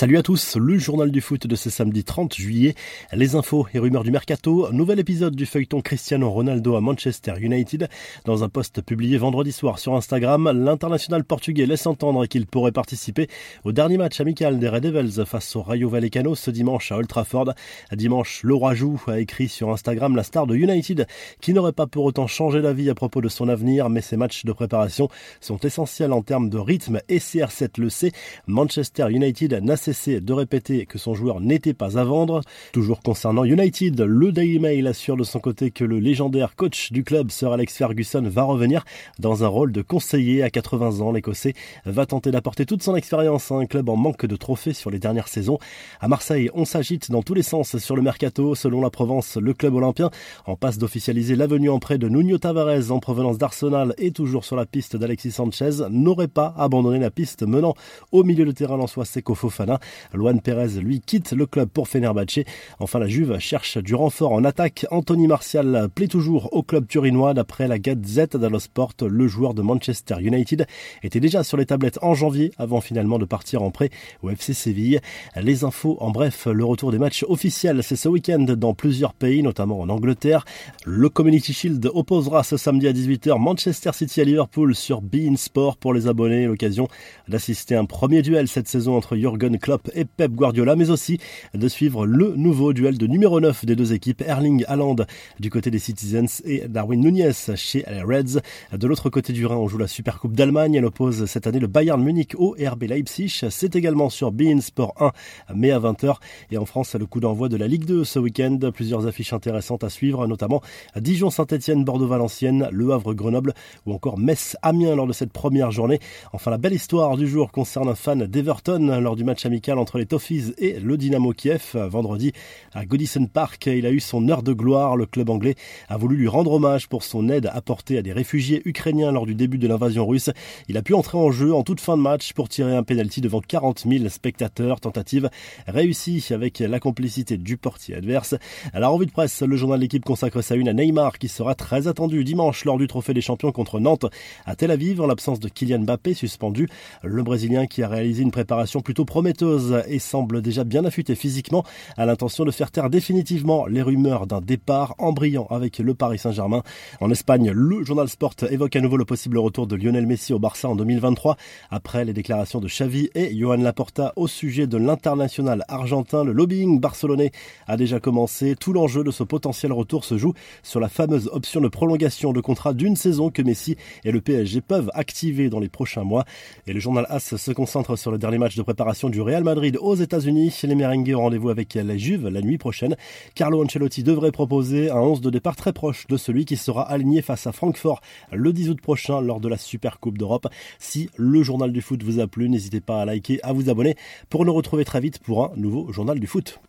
Salut à tous, le journal du foot de ce samedi 30 juillet. Les infos et rumeurs du mercato. Nouvel épisode du feuilleton Cristiano Ronaldo à Manchester United. Dans un post publié vendredi soir sur Instagram, l'international portugais laisse entendre qu'il pourrait participer au dernier match amical des Red Devils face au Rayo Vallecano ce dimanche à Old Trafford. Dimanche, le Joue a écrit sur Instagram la star de United qui n'aurait pas pour autant changé d'avis à propos de son avenir, mais ses matchs de préparation sont essentiels en termes de rythme et CR7 le sait. Manchester United n'a cessé de répéter que son joueur n'était pas à vendre. Toujours concernant United, le Daily Mail assure de son côté que le légendaire coach du club, Sir Alex Ferguson, va revenir dans un rôle de conseiller à 80 ans. L'Écossais va tenter d'apporter toute son expérience à un club en manque de trophées sur les dernières saisons. À Marseille, on s'agite dans tous les sens sur le mercato. Selon la Provence, le club olympien en passe d'officialiser l'avenue en prêt de Nuno Tavares en provenance d'Arsenal et toujours sur la piste d'Alexis Sanchez n'aurait pas abandonné la piste menant au milieu de terrain l'Ansois Seco Fofana. Luan Perez, lui, quitte le club pour Fenerbahce. Enfin, la Juve cherche du renfort en attaque. Anthony Martial plaît toujours au club turinois. D'après la Gazette dello Sport, le joueur de Manchester United était déjà sur les tablettes en janvier avant finalement de partir en prêt au FC Séville. Les infos, en bref, le retour des matchs officiels, c'est ce week-end dans plusieurs pays, notamment en Angleterre. Le Community Shield opposera ce samedi à 18h Manchester City à Liverpool sur Bein Sport pour les abonnés. L'occasion d'assister à un premier duel cette saison entre Jurgen Klopp et Pep Guardiola, mais aussi de suivre le nouveau duel de numéro 9 des deux équipes, Erling Haaland du côté des Citizens et Darwin Nunez chez les Reds. De l'autre côté du Rhin, on joue la Supercoupe d'Allemagne. Elle oppose cette année le Bayern Munich au RB Leipzig. C'est également sur Bein Sport 1, mais à 20h. Et en France, le coup d'envoi de la Ligue 2 ce week-end. Plusieurs affiches intéressantes à suivre, notamment Dijon-Saint-Etienne, Bordeaux-Valenciennes, Le Havre-Grenoble ou encore Metz-Amiens lors de cette première journée. Enfin, la belle histoire du jour concerne un fan d'Everton lors du match amical entre les Toffees et le Dynamo Kiev. Vendredi, à Godison Park, il a eu son heure de gloire. Le club anglais a voulu lui rendre hommage pour son aide apportée à des réfugiés ukrainiens lors du début de l'invasion russe. Il a pu entrer en jeu en toute fin de match pour tirer un penalty devant 40 000 spectateurs. Tentative réussie avec la complicité du portier adverse. À la revue de presse, le journal L'équipe consacre sa une à Neymar qui sera très attendu dimanche lors du Trophée des Champions contre Nantes à Tel Aviv en l'absence de Kylian Mbappé suspendu. Le Brésilien qui a réalisé une préparation plutôt prometteuse et semble déjà bien affûté physiquement, a l'intention de faire taire définitivement les rumeurs d'un départ en brillant avec le Paris Saint-Germain. En Espagne, le journal Sport évoque à nouveau le possible retour de Lionel Messi au Barça en 2023 après les déclarations de Xavi et Johan Laporta au sujet de l'international argentin. Le lobbying barcelonais a déjà commencé. Tout l'enjeu de ce potentiel retour se joue sur la fameuse option de prolongation de contrat d'une saison que Messi et le PSG peuvent activer dans les prochains mois. Et le journal AS se concentre sur le dernier match de préparation du Real Madrid aux États-Unis. Les merengues ont rendez-vous avec la Juve la nuit prochaine. Carlo Ancelotti devrait proposer un 11 de départ très proche de celui qui sera aligné face à Francfort le 10 août prochain lors de la Super Coupe d'Europe. Si le journal du foot vous a plu, n'hésitez pas à liker, à vous abonner pour nous retrouver très vite pour un nouveau journal du foot.